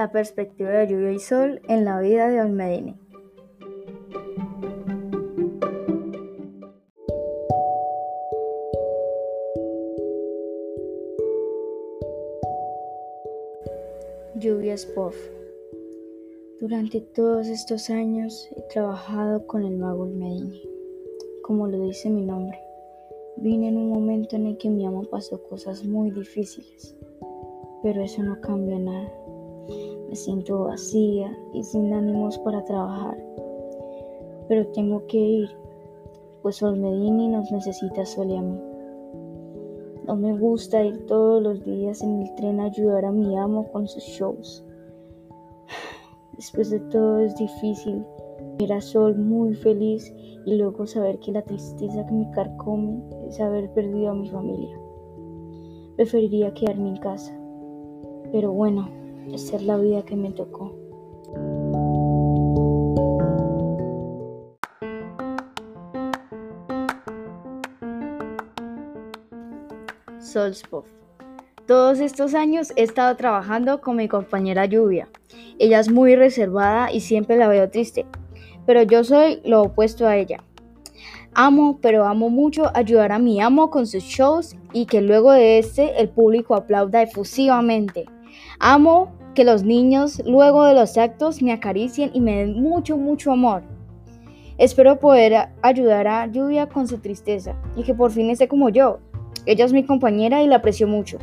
La perspectiva de lluvia y sol en la vida de Olmedini. Lluvia Spoff. Durante todos estos años he trabajado con el mago Olmedini. Como lo dice mi nombre, vine en un momento en el que mi amo pasó cosas muy difíciles, pero eso no cambia nada. Me siento vacía y sin ánimos para trabajar, pero tengo que ir, pues Olmedini nos necesita solo a mí. No me gusta ir todos los días en el tren a ayudar a mi amo con sus shows. Después de todo es difícil ver a Sol muy feliz y luego saber que la tristeza que me carcome es haber perdido a mi familia. Preferiría quedarme en casa. Pero bueno, esta es la vida que me tocó. Solspov. Todos estos años he estado trabajando con mi compañera Lluvia. Ella es muy reservada y siempre la veo triste, pero yo soy lo opuesto a ella. Amo, pero amo mucho ayudar a mi amo con sus shows y que luego de este el público aplauda efusivamente. Amo que los niños luego de los actos me acaricien y me den mucho, mucho amor. Espero poder ayudar a Lluvia con su tristeza y que por fin esté como yo, ella es mi compañera y la aprecio mucho.